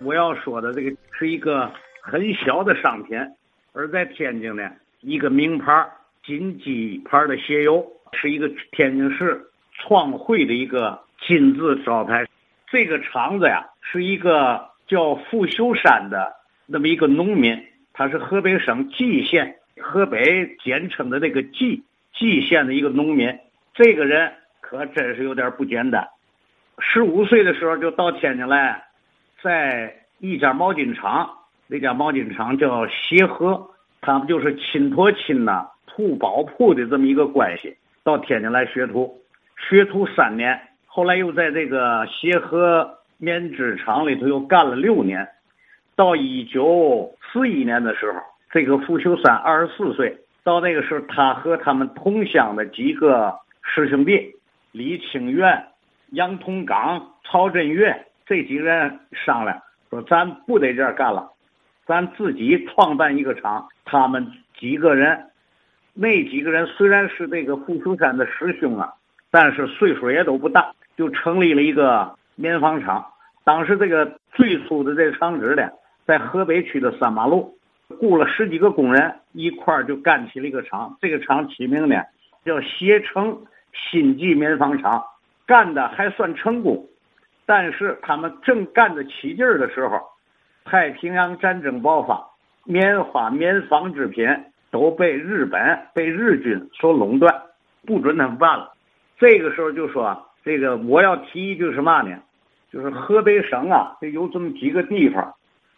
我要说的这个是一个很小的商品，而在天津呢，一个名牌金鸡牌的鞋油，是一个天津市创汇的一个金字招牌。这个厂子呀，是一个叫傅秀山的那么一个农民，他是河北省蓟县，河北简称的那个蓟蓟县的一个农民。这个人可真是有点不简单，十五岁的时候就到天津来。在一家毛巾厂，那家毛巾厂叫协和，他们就是亲托亲呐，铺包铺的这么一个关系。到天津来学徒，学徒三年，后来又在这个协和棉织厂里头又干了六年。到一九四一年的时候，这个傅秀山二十四岁，到那个时候，他和他们同乡的几个师兄弟李清源、杨同刚、曹振岳。这几个人商量说：“咱不在这儿干了，咱自己创办一个厂。”他们几个人，那几个人虽然是这个傅秀山的师兄啊，但是岁数也都不大，就成立了一个棉纺厂。当时这个最初的这厂址呢，在河北区的三马路，雇了十几个工人一块儿就干起了一个厂。这个厂起名呢叫协成新纪棉纺厂，干的还算成功。但是他们正干得起劲儿的时候，太平洋战争爆发，棉花、棉纺织品都被日本、被日军所垄断，不准他们办了。这个时候就说：“这个我要提议就是嘛呢？就是河北省啊，这有这么几个地方，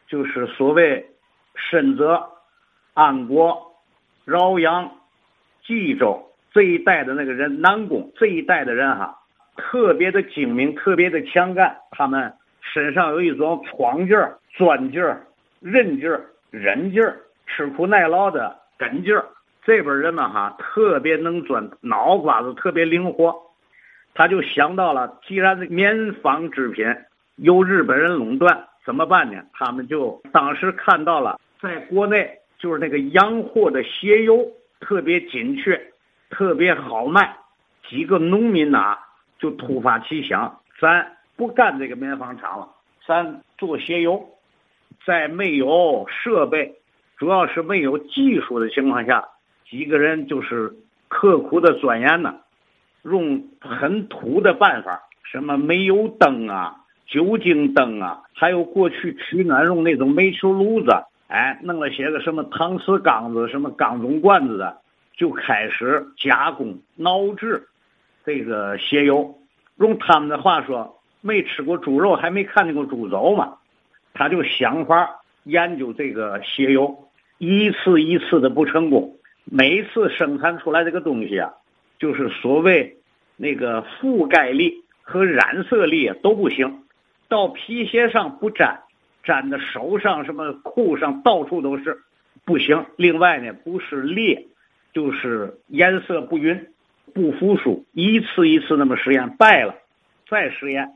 就是所谓深泽、安国、饶阳、冀州这一带的那个人，南宫这一带的人哈。”特别的精明，特别的强干，他们身上有一种闯劲儿、钻劲儿、韧劲儿、忍劲儿、吃苦耐劳的根劲儿。这边人们哈特别能钻，脑瓜子特别灵活。他就想到了，既然棉纺织品由日本人垄断，怎么办呢？他们就当时看到了，在国内就是那个洋货的鞋油特别紧缺，特别好卖。几个农民呐。就突发奇想，咱不干这个棉纺厂了，咱做鞋油。在没有设备，主要是没有技术的情况下，几个人就是刻苦的钻研呢，用很土的办法，什么煤油灯啊、酒精灯啊，还有过去取暖用那种煤球炉子，哎，弄了些个什么搪瓷缸子、什么钢种罐子的，就开始加工熬制。这个鞋油，用他们的话说，没吃过猪肉，还没看见过猪走嘛。他就想法研究这个鞋油，一次一次的不成功，每一次生产出来这个东西啊，就是所谓那个覆盖力和染色力都不行，到皮鞋上不粘，粘的手上、什么裤上到处都是，不行。另外呢，不是裂，就是颜色不匀。不服输，一次一次那么实验败了，再实验，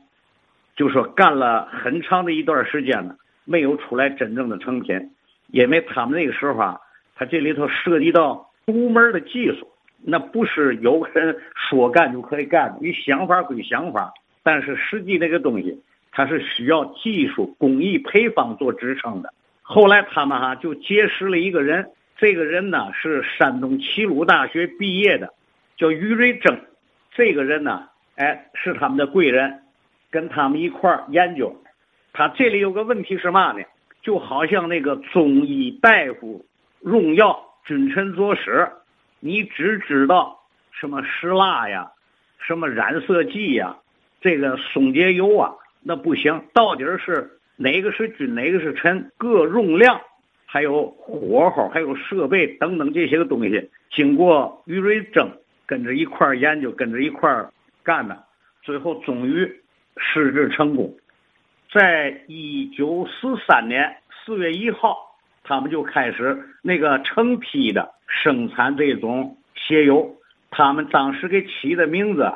就说干了很长的一段时间呢，没有出来真正的成品，因为他们那个时候啊，他这里头涉及到独门的技术，那不是有个人说干就可以干的。你想法归想法，但是实际那个东西，它是需要技术工艺配方做支撑的。后来他们哈就结识了一个人，这个人呢是山东齐鲁大学毕业的。叫于瑞正，这个人呢，哎，是他们的贵人，跟他们一块儿研究。他这里有个问题是嘛呢？就好像那个中医大夫用药，君臣佐使，你只知道什么石蜡呀，什么染色剂呀，这个松节油啊，那不行。到底是哪个是君，哪个是臣，各用量，还有火候，还有设备等等这些个东西，经过于瑞正。跟着一块研究，跟着一块干的，最后终于试制成功。在一九四三年四月一号，他们就开始那个成批的生产这种鞋油。他们当时给起的名字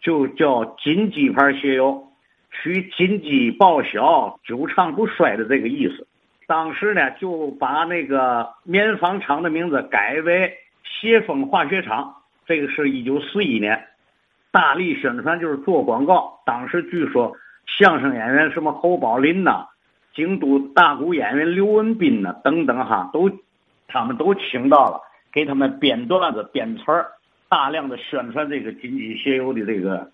就叫“金鸡牌鞋油”，取“金鸡报晓，久长不衰”的这个意思。当时呢，就把那个棉纺厂的名字改为“协丰化学厂”。这个是一九四一年，大力宣传就是做广告。当时据说相声演员什么侯宝林呐，京都大鼓演员刘文斌呐等等哈，都他们都请到了，给他们编段子、编词儿，大量的宣传这个金鸡鞋油的这个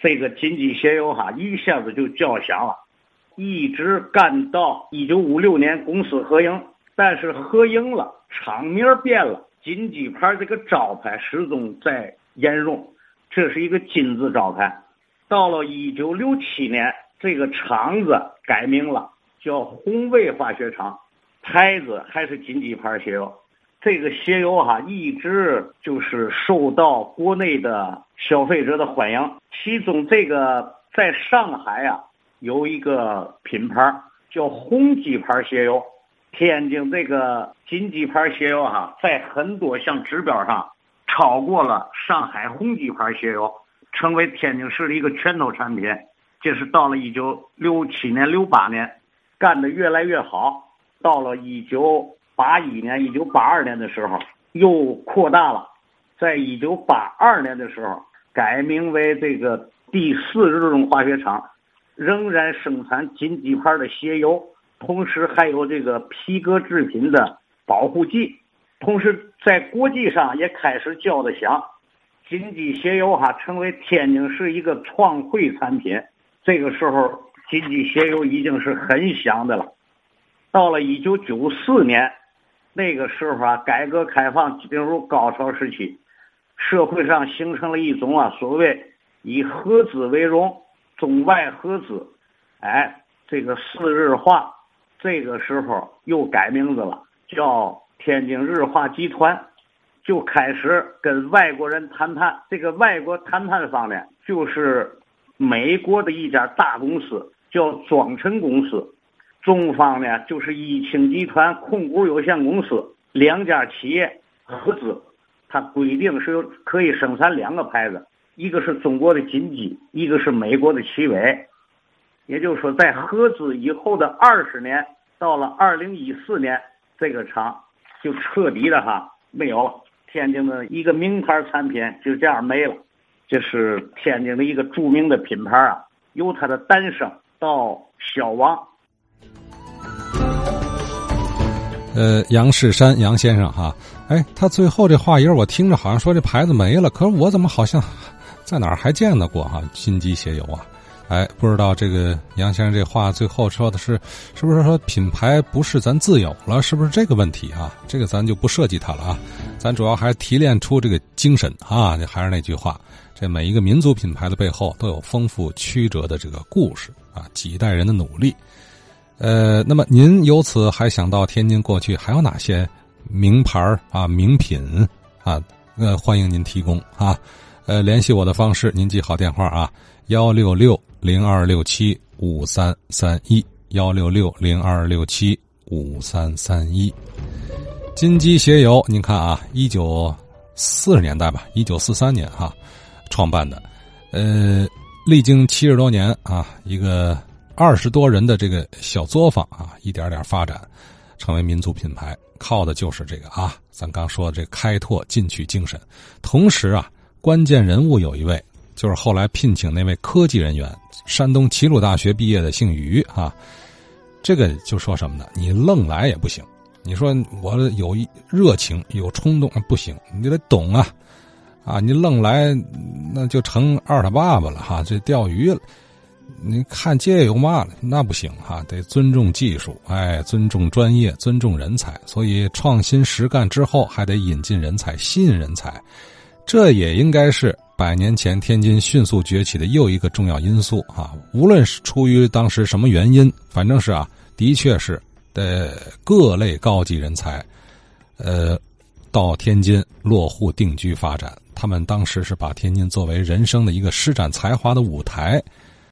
这个金鸡鞋油哈，一下子就叫响了，一直干到一九五六年公司合营，但是合营了，厂名变了，金鸡牌这个招牌始终在沿用，这是一个金字招牌。到了一九六七年，这个厂子改名了，叫宏卫化学厂，牌子还是金鸡牌鞋油。这个鞋油哈，一直就是受到国内的消费者的欢迎。其中这个在上海啊，有一个品牌叫宏鸡牌鞋油。天津这个金鸡牌鞋油哈，在很多项指标上超过了上海宏基牌鞋油。成为天津市的一个拳头产品，这是到了一九六七年、六八年，干得越来越好。到了一九八一年、一九八二年的时候，又扩大了。在一九八二年的时候，改名为这个第四日用化学厂，仍然生产金鸡牌的鞋油，同时还有这个皮革制品的保护剂，同时在国际上也开始叫得响。金鸡鞋油哈成为天津市一个创汇产品，这个时候金鸡鞋油已经是很响的了。到了一九九四年，那个时候啊，改革开放进入高潮时期，社会上形成了一种啊所谓以合资为荣，中外合资，哎，这个四日化，这个时候又改名字了，叫天津日化集团。就开始跟外国人谈判，这个外国谈判方呢，就是美国的一家大公司，叫庄臣公司，中方呢就是一清集团控股有限公司，两家企业合资，它规定是可以生产两个牌子，一个是中国的金鸡，一个是美国的奇伟，也就是说，在合资以后的二十年，到了二零一四年，这个厂就彻底的哈没有了。天津的一个名牌产品就这样没了，这是天津的一个著名的品牌啊，由它的诞生到消亡。呃，杨世山杨先生哈，哎，他最后这话音我听着好像说这牌子没了，可是我怎么好像在哪儿还见到过哈？金鸡鞋油啊。哎，不知道这个杨先生这话最后说的是，是不是说品牌不是咱自有了？是不是这个问题啊？这个咱就不涉及它了啊。咱主要还是提炼出这个精神啊。还是那句话，这每一个民族品牌的背后都有丰富曲折的这个故事啊，几代人的努力。呃，那么您由此还想到天津过去还有哪些名牌啊、名品啊？呃，欢迎您提供啊。呃，联系我的方式您记好电话啊，幺六六。零二六七五三三一幺六六零二六七五三三一，金鸡鞋油，您看啊，一九四十年代吧，一九四三年哈创办的，呃，历经七十多年啊，一个二十多人的这个小作坊啊，一点点发展，成为民族品牌，靠的就是这个啊，咱刚说的这开拓进取精神，同时啊，关键人物有一位。就是后来聘请那位科技人员，山东齐鲁大学毕业的，姓于啊。这个就说什么呢？你愣来也不行。你说我有热情、有冲动，不行，你得懂啊啊！你愣来，那就成二他爸爸了哈。这钓鱼了，你看这有嘛了？那不行哈，得尊重技术，哎，尊重专业，尊重人才。所以创新实干之后，还得引进人才，吸引人才。这也应该是。百年前，天津迅速崛起的又一个重要因素啊，无论是出于当时什么原因，反正是啊，的确是的各类高级人才，呃，到天津落户定居发展。他们当时是把天津作为人生的一个施展才华的舞台。